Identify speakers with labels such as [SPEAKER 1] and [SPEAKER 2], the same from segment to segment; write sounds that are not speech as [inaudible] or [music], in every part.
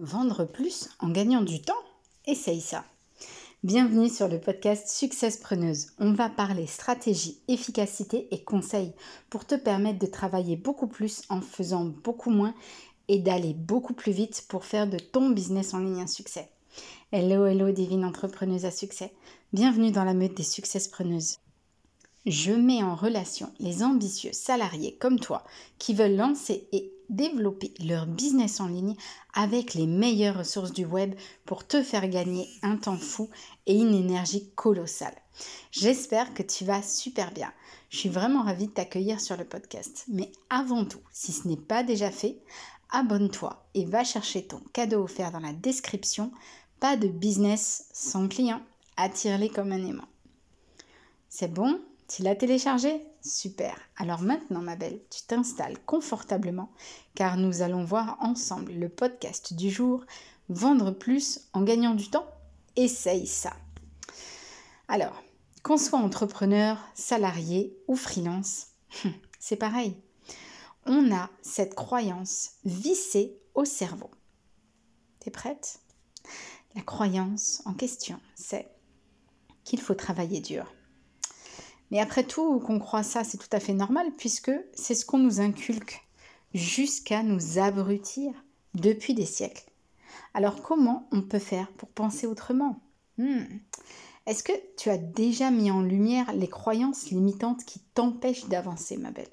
[SPEAKER 1] Vendre plus en gagnant du temps Essaye ça. Bienvenue sur le podcast Success Preneuse. On va parler stratégie, efficacité et conseils pour te permettre de travailler beaucoup plus en faisant beaucoup moins et d'aller beaucoup plus vite pour faire de ton business en ligne un succès. Hello, hello, divine entrepreneuse à succès. Bienvenue dans la meute des Success Preneuses. Je mets en relation les ambitieux salariés comme toi qui veulent lancer et développer leur business en ligne avec les meilleures ressources du web pour te faire gagner un temps fou et une énergie colossale. J'espère que tu vas super bien. Je suis vraiment ravie de t'accueillir sur le podcast. Mais avant tout, si ce n'est pas déjà fait, abonne-toi et va chercher ton cadeau offert dans la description. Pas de business sans client. Attire-les comme un aimant. C'est bon? Tu l'as téléchargé Super. Alors maintenant, ma belle, tu t'installes confortablement car nous allons voir ensemble le podcast du jour Vendre plus en gagnant du temps? Essaye ça. Alors, qu'on soit entrepreneur, salarié ou freelance, c'est pareil. On a cette croyance vissée au cerveau. T'es prête? La croyance en question, c'est qu'il faut travailler dur. Mais après tout, qu'on croit ça, c'est tout à fait normal puisque c'est ce qu'on nous inculque jusqu'à nous abrutir depuis des siècles. Alors comment on peut faire pour penser autrement? Hmm. Est-ce que tu as déjà mis en lumière les croyances limitantes qui t'empêchent d'avancer, ma belle?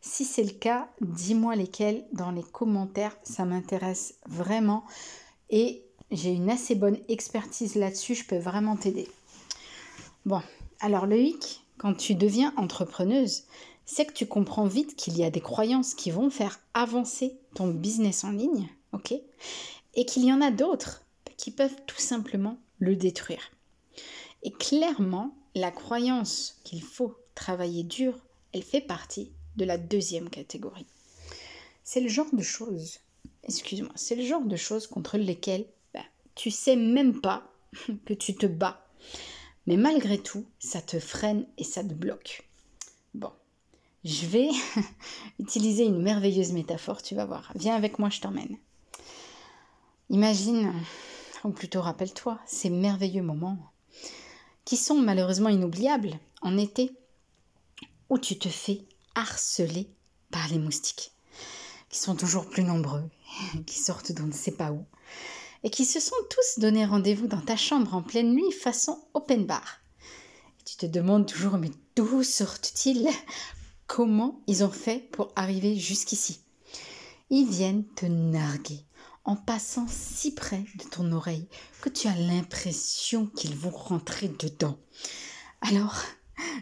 [SPEAKER 1] Si c'est le cas, dis-moi lesquelles dans les commentaires, ça m'intéresse vraiment et j'ai une assez bonne expertise là-dessus, je peux vraiment t'aider. Bon, alors le hic, quand tu deviens entrepreneuse, c'est que tu comprends vite qu'il y a des croyances qui vont faire avancer ton business en ligne, ok? Et qu'il y en a d'autres qui peuvent tout simplement le détruire. Et clairement, la croyance qu'il faut travailler dur, elle fait partie de la deuxième catégorie. C'est le genre de choses, excuse-moi, c'est le genre de choses contre lesquelles bah, tu sais même pas [laughs] que tu te bats mais malgré tout, ça te freine et ça te bloque. Bon, je vais [laughs] utiliser une merveilleuse métaphore, tu vas voir. Viens avec moi, je t'emmène. Imagine, ou plutôt rappelle-toi, ces merveilleux moments qui sont malheureusement inoubliables en été, où tu te fais harceler par les moustiques, qui sont toujours plus nombreux, [laughs] qui sortent d'on ne sait pas où, et qui se sont tous donné rendez-vous dans ta chambre en pleine nuit façon open bar. Et tu te demandes toujours mais d'où sortent-ils? Comment ils ont fait pour arriver jusqu'ici? Ils viennent te narguer en passant si près de ton oreille que tu as l'impression qu'ils vont rentrer dedans. Alors,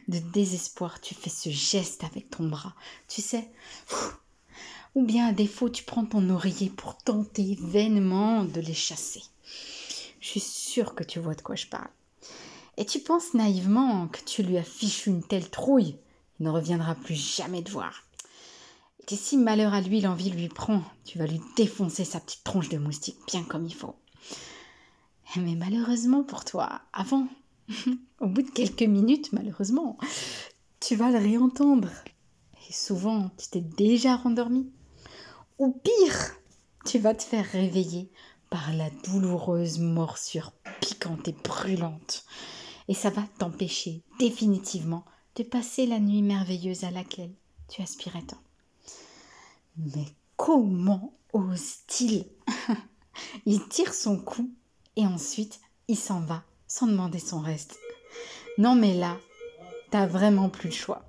[SPEAKER 1] de désespoir, tu fais ce geste avec ton bras. Tu sais, ou bien à défaut tu prends ton oreiller pour tenter vainement de les chasser. Je suis sûre que tu vois de quoi je parle. Et tu penses naïvement que tu lui as fichu une telle trouille, il ne reviendra plus jamais te voir. Et si malheur à lui l'envie lui prend, tu vas lui défoncer sa petite tronche de moustique bien comme il faut. Mais malheureusement pour toi, avant, [laughs] au bout de quelques minutes, malheureusement, tu vas le réentendre. Et souvent, tu t'es déjà rendormi. Ou pire, tu vas te faire réveiller par la douloureuse morsure piquante et brûlante. Et ça va t'empêcher définitivement de passer la nuit merveilleuse à laquelle tu aspirais tant. Mais comment ose-t-il [laughs] Il tire son coup et ensuite il s'en va sans demander son reste. Non mais là, t'as vraiment plus le choix.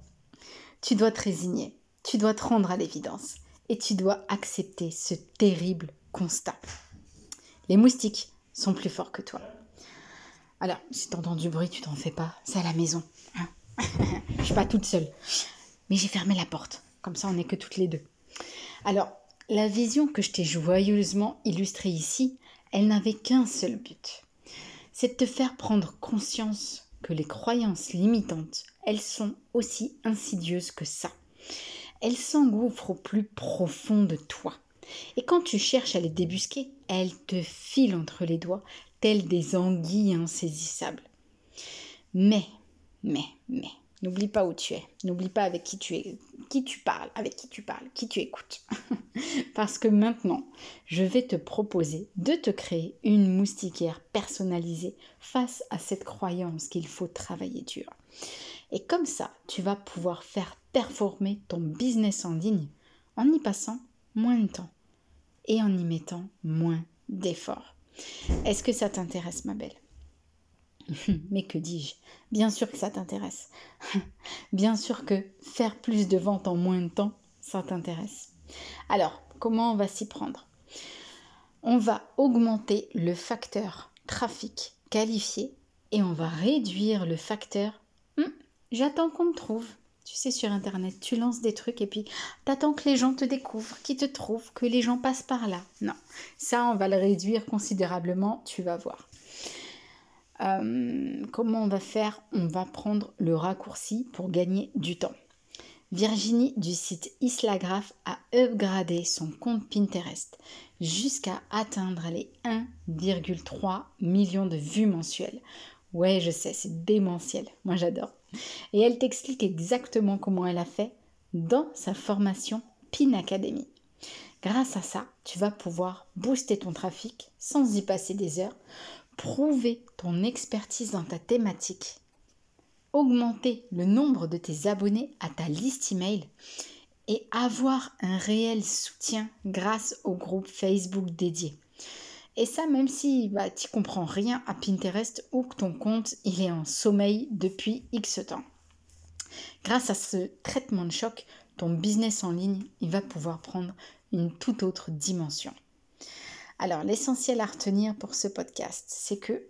[SPEAKER 1] Tu dois te résigner, tu dois te rendre à l'évidence et tu dois accepter ce terrible constat. Les moustiques sont plus forts que toi. Alors, si t'entends du bruit, tu t'en fais pas, c'est à la maison. Hein. [laughs] Je suis pas toute seule. Mais j'ai fermé la porte, comme ça on n'est que toutes les deux. Alors, la vision que je t'ai joyeusement illustrée ici, elle n'avait qu'un seul but. C'est de te faire prendre conscience que les croyances limitantes, elles sont aussi insidieuses que ça elles s'engouffrent au plus profond de toi. Et quand tu cherches à les débusquer, elles te filent entre les doigts, telles des anguilles insaisissables. Mais, mais, mais, N'oublie pas où tu es. N'oublie pas avec qui tu es, qui tu parles, avec qui tu parles, qui tu écoutes. [laughs] Parce que maintenant, je vais te proposer de te créer une moustiquaire personnalisée face à cette croyance qu'il faut travailler dur. Et comme ça, tu vas pouvoir faire performer ton business en ligne en y passant moins de temps et en y mettant moins d'efforts. Est-ce que ça t'intéresse, ma belle? [laughs] Mais que dis-je? Bien sûr que ça t'intéresse. [laughs] Bien sûr que faire plus de ventes en moins de temps, ça t'intéresse. Alors, comment on va s'y prendre? On va augmenter le facteur trafic qualifié et on va réduire le facteur hmm, j'attends qu'on me trouve. Tu sais, sur Internet, tu lances des trucs et puis t'attends que les gens te découvrent, qu'ils te trouvent, que les gens passent par là. Non, ça, on va le réduire considérablement, tu vas voir. Euh, comment on va faire? On va prendre le raccourci pour gagner du temps. Virginie du site Islagraph a upgradé son compte Pinterest jusqu'à atteindre les 1,3 millions de vues mensuelles. Ouais, je sais, c'est démentiel. Moi, j'adore. Et elle t'explique exactement comment elle a fait dans sa formation Pin Academy. Grâce à ça, tu vas pouvoir booster ton trafic sans y passer des heures prouver ton expertise dans ta thématique, augmenter le nombre de tes abonnés à ta liste email et avoir un réel soutien grâce au groupe Facebook dédié. Et ça, même si bah, tu comprends rien à Pinterest ou que ton compte il est en sommeil depuis X temps. Grâce à ce traitement de choc, ton business en ligne, il va pouvoir prendre une toute autre dimension. Alors, l'essentiel à retenir pour ce podcast, c'est que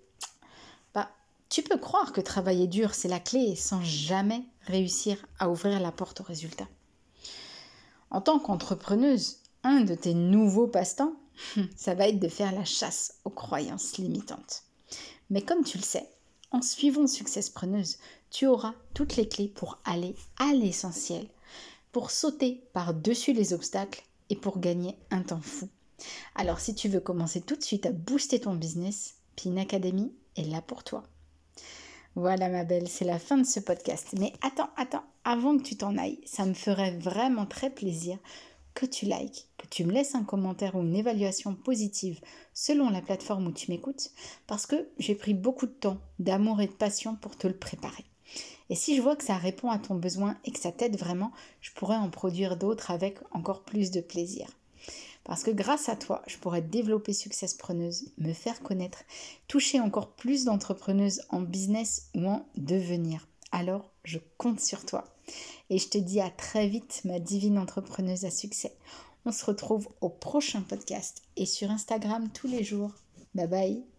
[SPEAKER 1] bah, tu peux croire que travailler dur, c'est la clé sans jamais réussir à ouvrir la porte au résultat. En tant qu'entrepreneuse, un de tes nouveaux passe-temps, ça va être de faire la chasse aux croyances limitantes. Mais comme tu le sais, en suivant Success Preneuse, tu auras toutes les clés pour aller à l'essentiel, pour sauter par-dessus les obstacles et pour gagner un temps fou alors si tu veux commencer tout de suite à booster ton business, Pin Academy est là pour toi. Voilà ma belle, c'est la fin de ce podcast. Mais attends, attends, avant que tu t'en ailles, ça me ferait vraiment très plaisir que tu likes, que tu me laisses un commentaire ou une évaluation positive selon la plateforme où tu m'écoutes, parce que j'ai pris beaucoup de temps, d'amour et de passion pour te le préparer. Et si je vois que ça répond à ton besoin et que ça t'aide vraiment, je pourrais en produire d'autres avec encore plus de plaisir. Parce que grâce à toi, je pourrais développer Success Preneuse, me faire connaître, toucher encore plus d'entrepreneuses en business ou en devenir. Alors, je compte sur toi. Et je te dis à très vite, ma divine entrepreneuse à succès. On se retrouve au prochain podcast et sur Instagram tous les jours. Bye bye